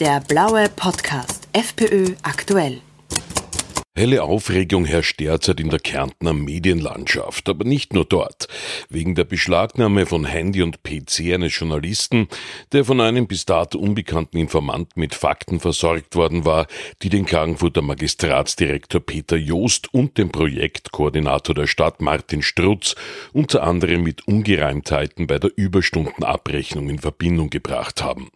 Der blaue Podcast FPÖ aktuell. Helle Aufregung herrscht derzeit in der Kärntner Medienlandschaft, aber nicht nur dort. Wegen der Beschlagnahme von Handy und PC eines Journalisten, der von einem bis dato unbekannten Informanten mit Fakten versorgt worden war, die den Klagenfurter Magistratsdirektor Peter Joost und den Projektkoordinator der Stadt Martin Strutz unter anderem mit Ungereimtheiten bei der Überstundenabrechnung in Verbindung gebracht haben.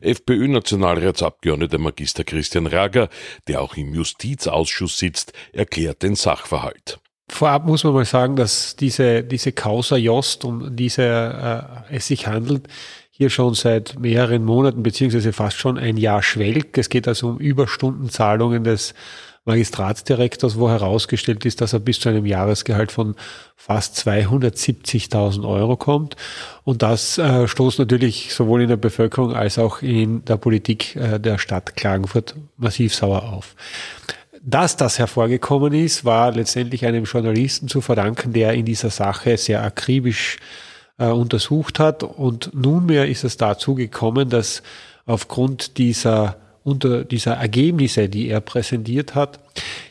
FPÖ-Nationalratsabgeordneter Magister Christian Rager, der auch im Justizausschuss sitzt, erklärt den Sachverhalt. Vorab muss man mal sagen, dass diese, diese Causa Jost, um diese äh, es sich handelt, hier schon seit mehreren Monaten beziehungsweise fast schon ein Jahr schwelgt. Es geht also um Überstundenzahlungen des Magistratsdirektors, wo herausgestellt ist, dass er bis zu einem Jahresgehalt von fast 270.000 Euro kommt. Und das äh, stoßt natürlich sowohl in der Bevölkerung als auch in der Politik äh, der Stadt Klagenfurt massiv sauer auf. Dass das hervorgekommen ist, war letztendlich einem Journalisten zu verdanken, der in dieser Sache sehr akribisch äh, untersucht hat. Und nunmehr ist es dazu gekommen, dass aufgrund dieser unter dieser Ergebnisse, die er präsentiert hat,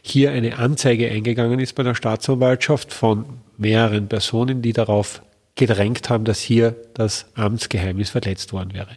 hier eine Anzeige eingegangen ist bei der Staatsanwaltschaft von mehreren Personen, die darauf gedrängt haben, dass hier das Amtsgeheimnis verletzt worden wäre.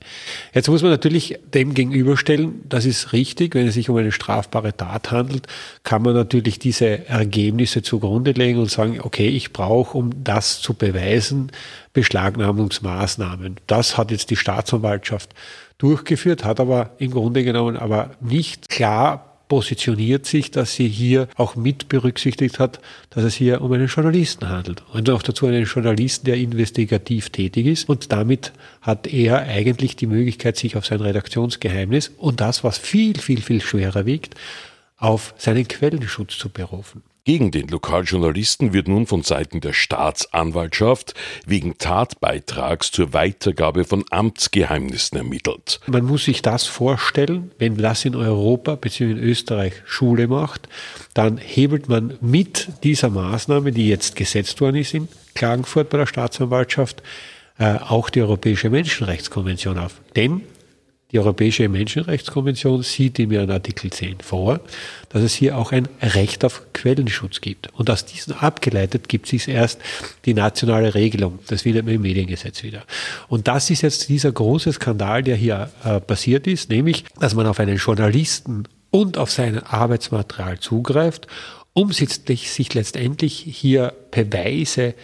Jetzt muss man natürlich dem gegenüberstellen, das ist richtig, wenn es sich um eine strafbare Tat handelt, kann man natürlich diese Ergebnisse zugrunde legen und sagen, okay, ich brauche, um das zu beweisen, Beschlagnahmungsmaßnahmen. Das hat jetzt die Staatsanwaltschaft durchgeführt, hat aber im Grunde genommen aber nicht klar positioniert sich, dass sie hier auch mit berücksichtigt hat, dass es hier um einen Journalisten handelt. Und auch dazu einen Journalisten, der investigativ tätig ist. Und damit hat er eigentlich die Möglichkeit, sich auf sein Redaktionsgeheimnis und das, was viel, viel, viel schwerer wiegt, auf seinen Quellenschutz zu berufen. Gegen den Lokaljournalisten wird nun von Seiten der Staatsanwaltschaft wegen Tatbeitrags zur Weitergabe von Amtsgeheimnissen ermittelt. Man muss sich das vorstellen, wenn das in Europa bzw. in Österreich Schule macht, dann hebelt man mit dieser Maßnahme, die jetzt gesetzt worden ist in Klagenfurt bei der Staatsanwaltschaft, äh, auch die Europäische Menschenrechtskonvention auf. Denn die Europäische Menschenrechtskonvention sieht in ihren Artikel 10 vor, dass es hier auch ein Recht auf Quellenschutz gibt. Und aus diesen abgeleitet gibt es erst die nationale Regelung. Das findet man im Mediengesetz wieder. Und das ist jetzt dieser große Skandal, der hier äh, passiert ist, nämlich, dass man auf einen Journalisten und auf sein Arbeitsmaterial zugreift, um sich letztendlich hier Beweise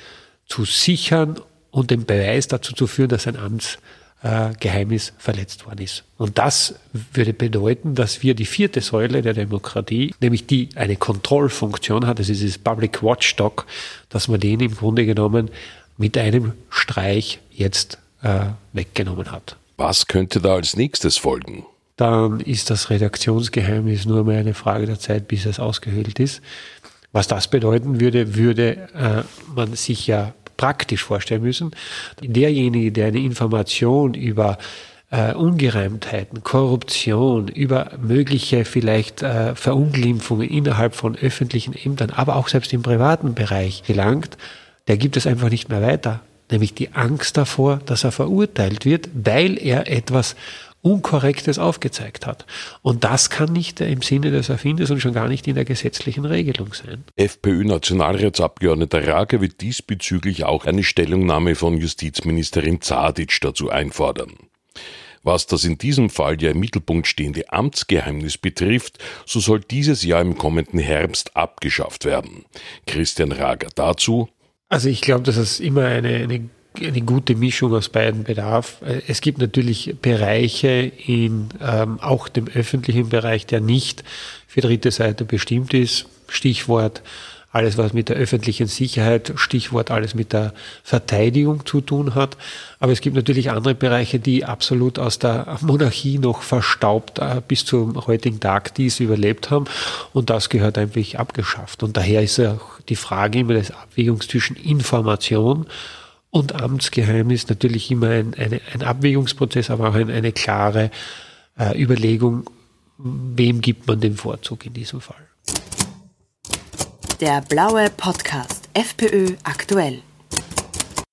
zu sichern und den Beweis dazu zu führen, dass ein Amts äh, Geheimnis verletzt worden ist. Und das würde bedeuten, dass wir die vierte Säule der Demokratie, nämlich die eine Kontrollfunktion hat, das ist das Public Watchdog, dass man den im Grunde genommen mit einem Streich jetzt äh, weggenommen hat. Was könnte da als nächstes folgen? Dann ist das Redaktionsgeheimnis nur mehr eine Frage der Zeit, bis es ausgehöhlt ist. Was das bedeuten würde, würde äh, man sich ja praktisch vorstellen müssen. Derjenige, der eine Information über äh, Ungereimtheiten, Korruption, über mögliche vielleicht äh, Verunglimpfungen innerhalb von öffentlichen Ämtern, aber auch selbst im privaten Bereich gelangt, der gibt es einfach nicht mehr weiter. Nämlich die Angst davor, dass er verurteilt wird, weil er etwas Unkorrektes aufgezeigt hat. Und das kann nicht im Sinne des Erfinders und schon gar nicht in der gesetzlichen Regelung sein. FPÖ-Nationalratsabgeordneter Rage wird diesbezüglich auch eine Stellungnahme von Justizministerin Zadic dazu einfordern. Was das in diesem Fall ja im Mittelpunkt stehende Amtsgeheimnis betrifft, so soll dieses Jahr im kommenden Herbst abgeschafft werden. Christian Rager dazu. Also ich glaube, dass es immer eine, eine eine gute Mischung aus beiden bedarf. Es gibt natürlich Bereiche in ähm, auch dem öffentlichen Bereich, der nicht für dritte Seite bestimmt ist. Stichwort alles, was mit der öffentlichen Sicherheit, Stichwort alles mit der Verteidigung zu tun hat. Aber es gibt natürlich andere Bereiche, die absolut aus der Monarchie noch verstaubt äh, bis zum heutigen Tag dies überlebt haben. Und das gehört eigentlich abgeschafft. Und daher ist auch die Frage immer des Abwägungs zwischen Information und Amtsgeheimnis natürlich immer ein, eine, ein Abwägungsprozess, aber auch ein, eine klare äh, Überlegung, wem gibt man den Vorzug in diesem Fall. Der blaue Podcast FPÖ aktuell.